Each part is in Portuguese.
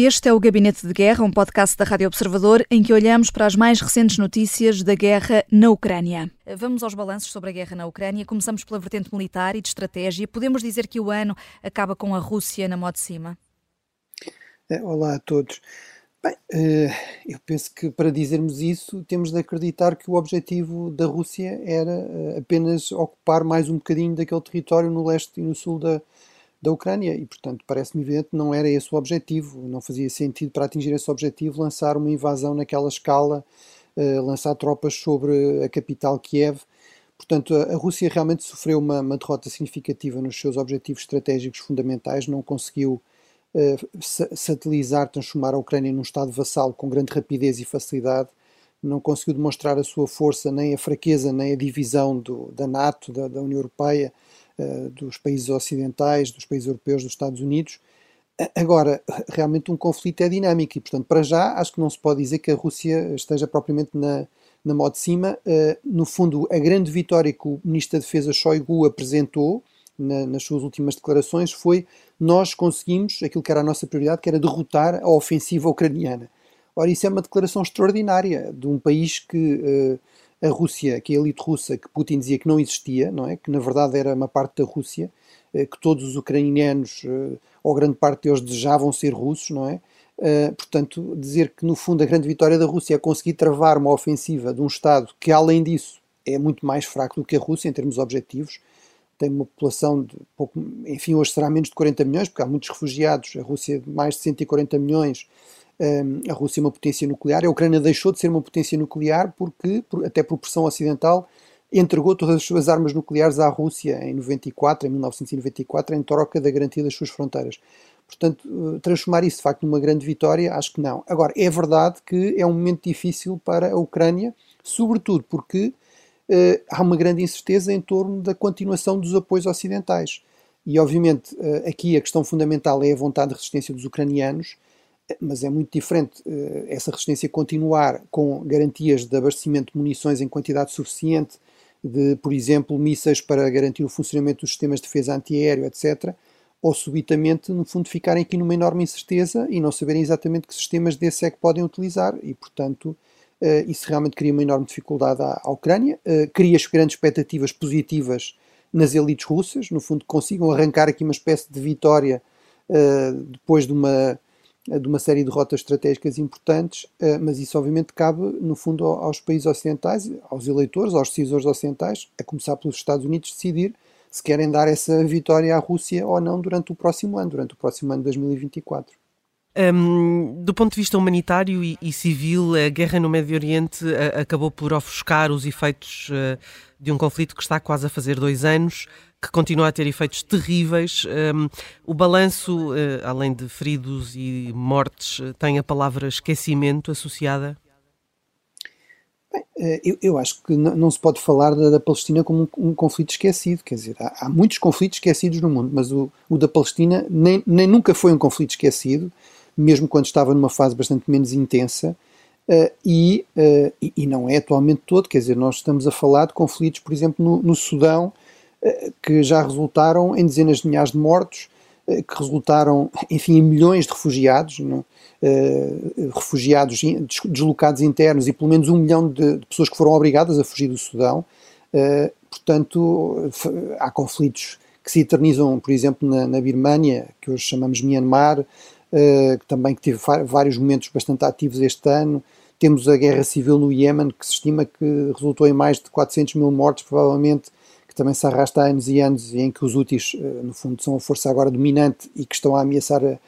Este é o Gabinete de Guerra, um podcast da Rádio Observador em que olhamos para as mais recentes notícias da guerra na Ucrânia. Vamos aos balanços sobre a guerra na Ucrânia. Começamos pela vertente militar e de estratégia. Podemos dizer que o ano acaba com a Rússia na modo de cima? É, olá a todos. Bem, eh, eu penso que para dizermos isso temos de acreditar que o objetivo da Rússia era eh, apenas ocupar mais um bocadinho daquele território no leste e no sul da, da Ucrânia e, portanto, parece-me evidente que não era esse o objetivo. Não fazia sentido para atingir esse objetivo lançar uma invasão naquela escala, uh, lançar tropas sobre a capital Kiev. Portanto, a, Rússia realmente sofreu uma, uma, derrota significativa nos seus objetivos estratégicos fundamentais, não conseguiu uh, satelizar, transformar a Ucrânia num Estado vassalo com grande rapidez e facilidade, não conseguiu demonstrar a sua força, nem a fraqueza, nem a divisão do, da NATO, da, da União Europeia, dos países ocidentais, dos países europeus, dos Estados Unidos. Agora, realmente um conflito é dinâmico e, portanto, para já, acho que não se pode dizer que a Rússia esteja propriamente na, na mão de cima. Uh, no fundo, a grande vitória que o Ministro da Defesa Shoigu apresentou na, nas suas últimas declarações foi nós conseguimos aquilo que era a nossa prioridade, que era derrotar a ofensiva ucraniana. Ora, isso é uma declaração extraordinária de um país que uh, a Rússia, que é a elite russa, que Putin dizia que não existia, não é? Que na verdade era uma parte da Rússia, uh, que todos os ucranianos, uh, ou grande parte deles, desejavam ser russos, não é? portanto, dizer que no fundo a grande vitória da Rússia é conseguir travar uma ofensiva de um Estado que, além disso, é muito mais fraco do que a Rússia em termos objetivos, tem uma população de pouco, enfim, hoje será menos de 40 milhões, porque há muitos refugiados, a Rússia mais de 140 milhões, a Rússia é uma potência nuclear, a Ucrânia deixou de ser uma potência nuclear porque, até por pressão ocidental, entregou todas as suas armas nucleares à Rússia em 94, em 1994, em troca da garantia das suas fronteiras. Portanto, eh, transformar isso de facto numa grande vitória, acho que não. Agora, é verdade que é um momento difícil para a Ucrânia, sobretudo porque uh, há uma grande incerteza em torno da continuação dos apoios ocidentais. E, obviamente, uh, aqui a questão fundamental é a vontade de resistência dos ucranianos, mas é muito diferente uh, essa resistência continuar com garantias de abastecimento de munições em quantidade suficiente, de, por exemplo, mísseis para garantir o funcionamento dos sistemas de defesa antiaéreo, etc., ou subitamente, no fundo, ficarem aqui numa enorme incerteza e não saberem exatamente que sistemas desse é que podem utilizar, e, portanto, uh, isso realmente cria uma enorme dificuldade à, à Ucrânia, uh, cria grandes expectativas positivas nas elites russas, no fundo, consigam arrancar aqui uma espécie de vitória depois de uma de uma série de rotas estratégicas importantes, eh, mas isso obviamente cabe, no fundo, aos países ocidentais, aos eleitores, aos decisores ocidentais, a começar pelos Estados Unidos, decidir se querem dar essa vitória à Rússia ou não durante o próximo ano, durante o próximo ano de 2024. Um, do ponto de vista humanitário e, e, civil, a guerra no Médio Oriente a, acabou por ofuscar os efeitos uh, de um conflito que está quase a fazer dois anos que continua a ter efeitos terríveis. Um, o balanço, uh, além de feridos e mortes, uh, tem a palavra esquecimento associada? Bem, eh, eu, eu, acho que não se pode falar da, da Palestina como um, um, conflito esquecido. Quer dizer, há, há, muitos conflitos esquecidos no mundo, mas o, o da Palestina nem, nem, nunca foi um conflito esquecido, mesmo quando estava numa fase bastante menos intensa. Uh, e, uh, e, não é atualmente todo, quer dizer, nós estamos a falar de conflitos, por exemplo, no, no Sudão, eh, que já resultaram em dezenas de milhares de mortos, que resultaram, enfim, em milhões de refugiados? Uh, refugiados deslocados internos e pelo menos um milhão de, de, pessoas que foram obrigadas a fugir do Sudão. Uh, portanto, há conflitos que se eternizam, por exemplo, na, na Birmânia, que hoje chamamos Myanmar, uh, que também que teve vários momentos bastante ativos este ano. Temos a guerra civil no Iémen, que se estima que resultou em mais de 400 mil mortes, provavelmente também se arrasta há anos e anos e em que os úteis, eh, no fundo, são a força agora dominante e que estão a ameaçar a,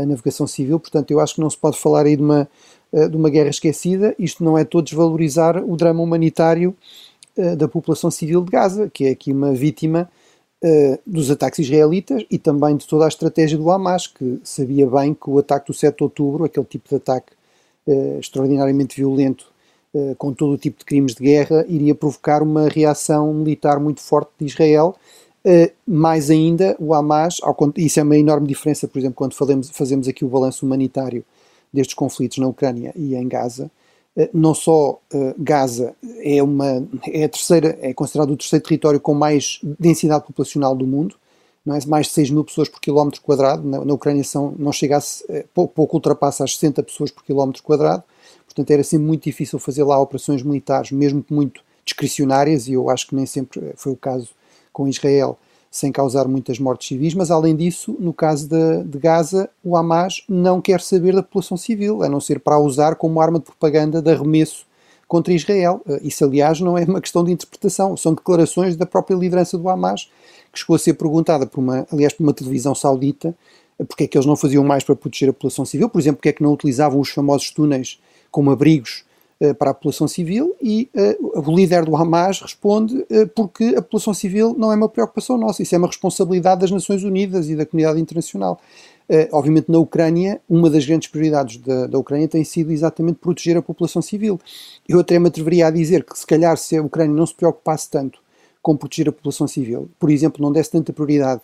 a navegação civil. Portanto, eu acho que não se pode falar aí de uma, eh, de uma guerra esquecida. Isto não é todo desvalorizar o drama humanitário eh, da população civil de Gaza, que é aqui uma vítima dos ataques israelitas e também de toda a estratégia do Hamas, que sabia bem que o ataque do 7 de outubro, aquele tipo de ataque extraordinariamente violento eh, com todo o tipo de crimes de guerra, iria provocar uma reação militar muito forte de Israel. Mais ainda, o Hamas, ao, isso é uma enorme diferença, por exemplo, quando falemos, fazemos aqui o balanço humanitário destes conflitos na Ucrânia e em Gaza. Uh, não só uh, Gaza é, uma, é, a terceira, é considerado o terceiro território com mais densidade populacional do mundo, não é? mais de 6 mil pessoas por quilómetro quadrado, na, na Ucrânia são, não chega a, eh, pouco, pouco ultrapassa as 60 pessoas por quilómetro quadrado, portanto era sempre muito difícil fazer lá operações militares, mesmo que muito discricionárias, e eu acho que nem sempre eh, foi o caso com Israel, sem causar muitas mortes civis, mas além disso, no caso de, de, Gaza, o Hamas não quer saber da população civil, a não ser para a usar como arma de propaganda de arremesso contra Israel. Eh, isso, aliás, não é uma questão de interpretação, são declarações da própria liderança do Hamas, que chegou a ser perguntada, por uma, aliás, por uma televisão saudita, eh, porque é que eles não faziam mais para proteger a população civil, por exemplo, porque é que não utilizavam os famosos túneis como abrigos para a população civil, e uh, o líder do Hamas responde uh, porque a população civil não é uma preocupação nossa, isso é uma responsabilidade das Nações Unidas e da comunidade internacional. obviamente, na Ucrânia, uma das grandes prioridades da, da Ucrânia tem sido exatamente proteger a população civil. Eu até me atreveria a dizer que, se calhar, se a Ucrânia não se preocupasse tanto com proteger a população civil, por exemplo, não desse tanta prioridade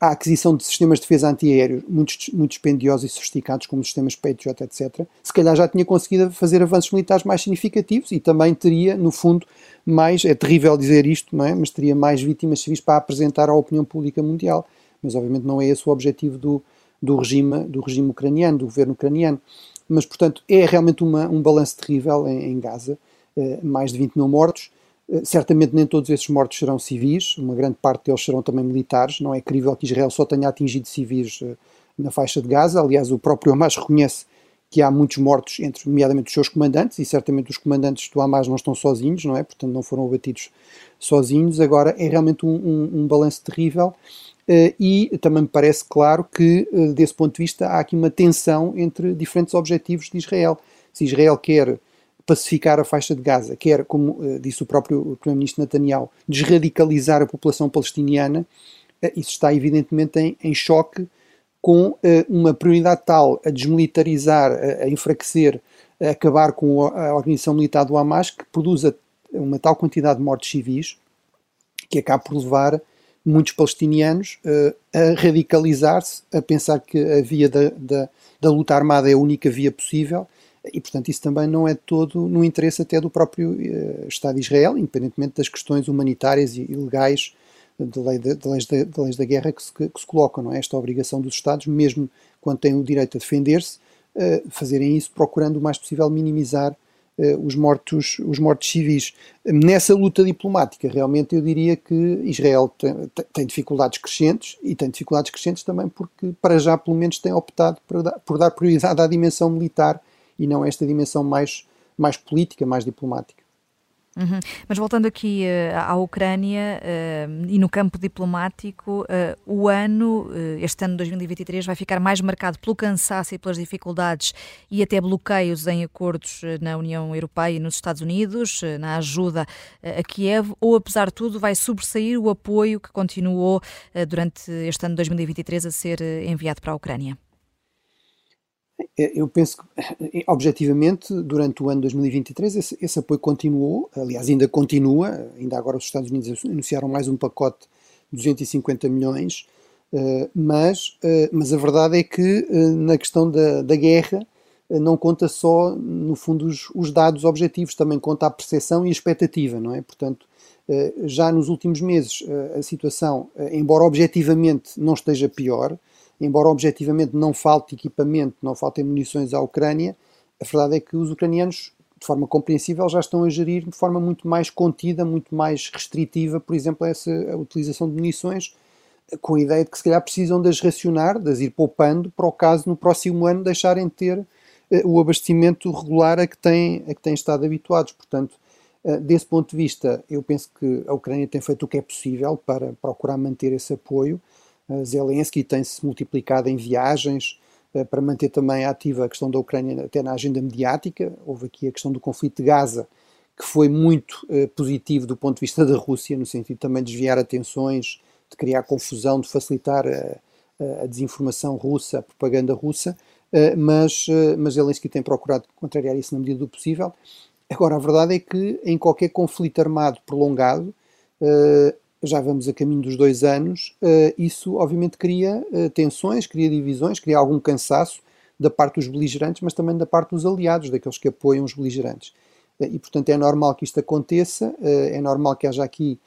à aquisição de sistemas de defesa antiaéreos muito, muito dispendiosos e sofisticados, como os sistemas Patriot, etc., se calhar já tinha conseguido fazer avanços militares mais significativos e também teria, no fundo, mais, é terrível dizer isto, não é? mas teria mais vítimas civis para apresentar à opinião pública mundial. Mas, obviamente, não é esse o objetivo do, do, regime, do regime ucraniano, do governo ucraniano. Mas, portanto, é realmente uma, um balanço terrível em, em Gaza. Eh, mais de 20 mil mortos, certamente nem todos esses mortos serão civis, uma grande parte deles serão também militares. Não é crível que Israel só tenha atingido civis eh, na faixa de Gaza. Aliás, o próprio Hamas reconhece que há muitos mortos, entre nomeadamente os seus comandantes, e certamente os comandantes do Hamas não estão sozinhos, não é? Portanto, não foram abatidos sozinhos. Agora, é realmente um, um, um balanço terrível. Uh, e também me parece claro que, uh, desse ponto de vista, há aqui uma tensão entre diferentes objetivos de Israel. Se Israel quer pacificar a faixa de Gaza, quer, como uh, disse o próprio Primeiro-Ministro Netanyahu, desradicalizar a população palestiniana, uh, isso está evidentemente em, em choque com uh, uma prioridade tal a desmilitarizar, a, a enfraquecer, a acabar com a, a organização militar do Hamas, que produz uma tal quantidade de mortes civis que acaba por levar muitos palestinianos a radicalizar-se, a pensar que a via da, da, da luta armada é a única via possível e, portanto, isso também não é todo no interesse até do próprio uh, Estado de Israel, independentemente das questões humanitárias e legais de, lei de, de, leis, de, leis da guerra que se, que, se, colocam, não é? Esta obrigação dos Estados, mesmo quando têm o direito a defender-se, uh, fazerem isso procurando o mais possível minimizar uh, os, mortos, os mortos civis. Nessa luta diplomática, realmente eu diria que Israel tem, tem, dificuldades crescentes e tem dificuldades crescentes também porque, para já, pelo menos, tem optado por dar, por dar prioridade à dimensão militar e não esta dimensão mais, mais política, mais diplomática. Uhum. Mas voltando aqui uh, à Ucrânia uh, e no campo diplomático, uh, o ano, este ano de 2023, vai ficar mais marcado pelo cansaço e pelas dificuldades e até bloqueios em acordos na União Europeia e nos Estados Unidos, na ajuda a Kiev, ou apesar de tudo vai sobressair o apoio que continuou durante este ano de 2023 a ser enviado para a Ucrânia? É, eu penso que, objetivamente, durante o ano 2023, esse, esse, apoio continuou, aliás, ainda continua. Ainda agora os Estados Unidos anunciaram mais um pacote de 250 milhões, mas, mas a verdade é que, na questão da, da guerra, não conta só, no fundo, os, os, dados objetivos, também conta a percepção e a expectativa, não é? Portanto, já nos últimos meses, a situação, embora objetivamente não esteja pior, embora objetivamente não falte equipamento, não faltem munições à Ucrânia, a verdade é que os ucranianos, de forma compreensível, já estão a gerir de forma muito mais contida, muito mais restritiva, por exemplo, essa a utilização de munições, com a ideia de que se calhar precisam de as racionar, de as ir poupando, para o caso no próximo ano deixarem de ter uh, o abastecimento regular a que, têm, a que têm estado habituados. Portanto, uh, desse ponto de vista, eu penso que a Ucrânia tem feito o que é possível para procurar manter esse apoio. Zelensky tem-se multiplicado em viagens eh, para manter também ativa a questão da Ucrânia até na agenda mediática. Houve aqui a questão do conflito de Gaza, que foi muito eh, positivo do ponto de vista da Rússia, no sentido também de desviar atenções, de criar confusão, de facilitar a, a desinformação russa, a propaganda russa, eh, mas, mas Zelensky tem procurado contrariar isso na medida do possível. Agora, a verdade é que em qualquer conflito armado prolongado, já vamos a caminho dos dois anos, uh, isso obviamente cria uh, tensões, cria divisões, cria algum cansaço da parte dos beligerantes, mas também da parte dos aliados, daqueles que apoiam os beligerantes. e, portanto, é normal que isto aconteça, é normal que haja aqui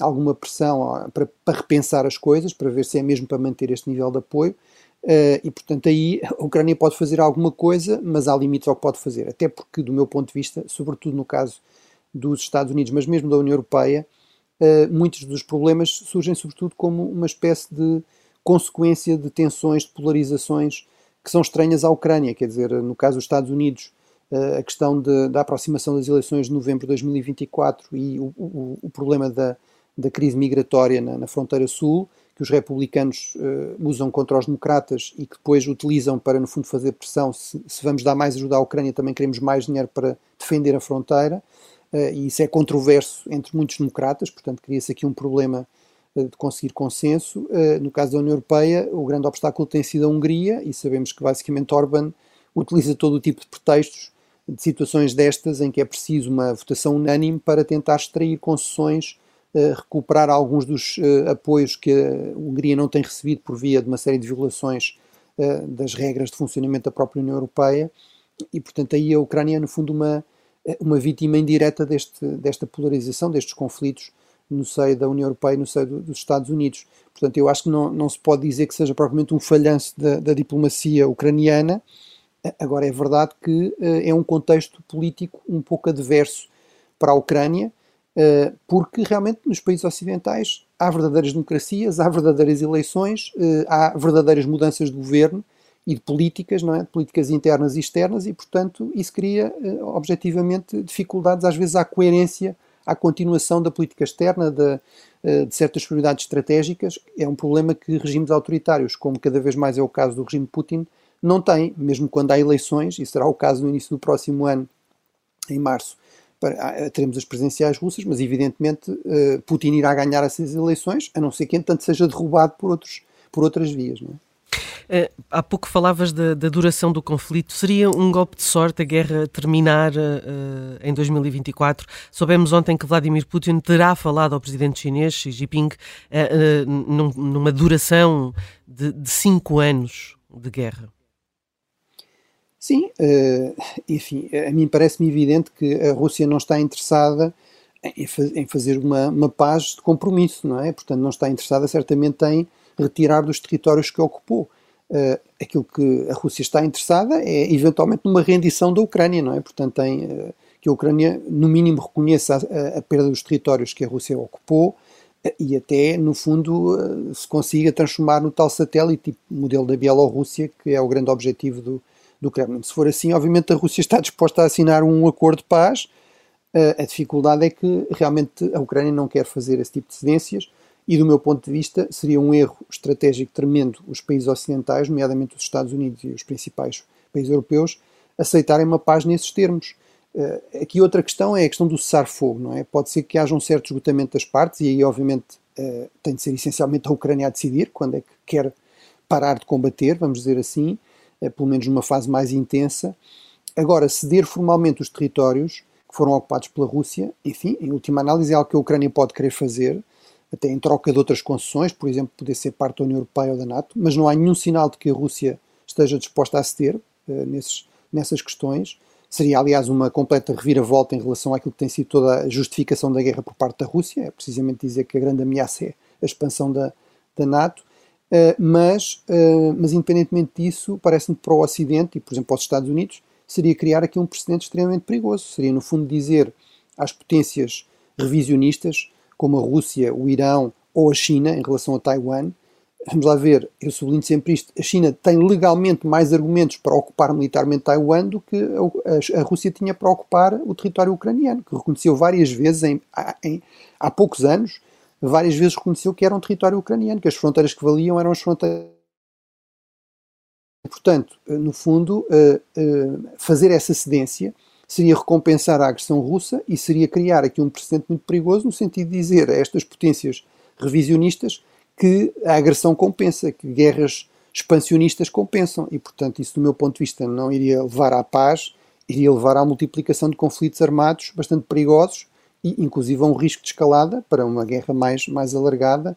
alguma pressão para, para repensar as coisas, para ver se é mesmo para manter este nível de apoio. e, portanto, aí a Ucrânia pode fazer alguma coisa, mas há limites ao que pode fazer. Até porque, do meu ponto de vista, sobretudo no caso dos Estados Unidos, mas mesmo da União Europeia, muitos dos problemas surgem, sobretudo, como uma espécie de consequência de tensões, de polarizações que são estranhas à Ucrânia. Quer dizer, no caso dos Estados Unidos, a questão de, da aproximação das eleições de novembro de 2024 e o, o, o problema da, da, crise migratória na, na, fronteira sul, que os republicanos uh, usam contra os democratas e que depois utilizam para, no fundo, fazer pressão. Se, se, vamos dar mais ajuda à Ucrânia, também queremos mais dinheiro para defender a fronteira. Uh, e isso é controverso entre muitos democratas, portanto, cria-se aqui um problema uh, de conseguir consenso. no caso da União Europeia, o grande obstáculo tem sido a Hungria, e sabemos que basicamente Orban utiliza todo o tipo de pretextos de situações destas em que é preciso uma votação unânime para tentar extrair concessões, recuperar alguns dos apoios que a Hungria não tem recebido por via de uma série de violações das regras de funcionamento da própria União Europeia e, portanto, aí a Ucrânia é, no fundo, uma, uma vítima indireta deste, desta polarização, destes conflitos no seio da União Europeia e no seio do, dos Estados Unidos. Portanto, eu acho que não, não se pode dizer que seja propriamente um falhanço da, da diplomacia ucraniana, Agora, é verdade que uh, é um contexto político um pouco adverso para a Ucrânia, uh, porque realmente nos países ocidentais há verdadeiras democracias, há verdadeiras eleições, uh, há verdadeiras mudanças de governo e de políticas, não é? de políticas internas e externas, e, portanto, isso cria objetivamente dificuldades, às vezes, à coerência, à continuação da política externa, de, de certas prioridades estratégicas. É um problema que regimes autoritários, como cada vez mais é o caso do regime Putin, não tem, mesmo quando há eleições, e será o caso no início do próximo ano, em março, para, teremos as presidenciais russas, mas evidentemente uh, Putin irá ganhar essas eleições, a não ser que entanto seja derrubado por, outros, por outras vias. Não é? Uh, há pouco falavas da, da, duração do conflito. Seria um golpe de sorte a guerra terminar uh, em 2024? Soubemos ontem que Vladimir Putin terá falado ao presidente chinês Xi Jinping uh, num, numa duração de, de cinco anos de guerra. Sim, enfim, a mim parece-me evidente que a Rússia não está interessada em, em fazer uma, uma, paz de compromisso, não é? Portanto, não está interessada certamente em retirar dos territórios que ocupou. Uh, aquilo que a Rússia está interessada é eventualmente numa rendição da Ucrânia, não é? Portanto, tem, uh, que a Ucrânia, no mínimo, reconheça a, a, perda dos territórios que a Rússia ocupou e até, no fundo, se consiga transformar no tal satélite tipo modelo da Bielorrússia, que é o grande objetivo do, do Kremlin. Se for assim, obviamente a Rússia está disposta a assinar um acordo de paz. Uh, a dificuldade é que realmente a Ucrânia não quer fazer esse tipo de cedências e, do meu ponto de vista, seria um erro estratégico tremendo os países ocidentais, nomeadamente os Estados Unidos e os principais países europeus, aceitarem uma paz nesses termos. Uh, aqui outra questão é a questão do cessar-fogo, não é? Pode ser que haja um certo esgotamento das partes e aí, obviamente, uh, tem de ser essencialmente a Ucrânia a decidir quando é que quer parar de combater, vamos dizer assim, eh, pelo menos numa fase mais intensa. Agora, ceder formalmente os territórios que foram ocupados pela Rússia, enfim, em última análise, é algo que a Ucrânia pode querer fazer, até em troca de outras concessões, por exemplo, poder ser parte da União Europeia ou da NATO, mas não há nenhum sinal de que a Rússia esteja disposta a ceder uh, nesses, nessas questões. Seria, aliás, uma completa reviravolta em relação àquilo que tem sido toda a justificação da guerra por parte da Rússia, é precisamente dizer que a grande ameaça é a expansão da, da NATO. Uh, mas, uh, mas, independentemente disso, parece-me para o Ocidente e, por exemplo, para os Estados Unidos, seria criar aqui um precedente extremamente perigoso. Seria, no fundo, dizer às potências revisionistas, como a Rússia, o Irão ou a China, em relação a Taiwan, vamos lá ver, eu sublinho sempre isto, a China tem legalmente mais argumentos para ocupar militarmente Taiwan do que a, Rússia tinha para ocupar o território ucraniano, que reconheceu várias vezes, em, em, há poucos anos, várias vezes reconheceu que era um território ucraniano, que as fronteiras que valiam eram as fronteiras. Portanto, eh, no fundo, eh, eh, fazer essa cedência seria recompensar a agressão russa e seria criar aqui um precedente muito perigoso no sentido de dizer a estas potências revisionistas que a agressão compensa, que guerras expansionistas compensam. E, portanto, isso do meu ponto de vista não iria levar à paz, iria levar à multiplicação de conflitos armados bastante perigosos e inclusive a um risco de escalada para uma guerra mais, mais alargada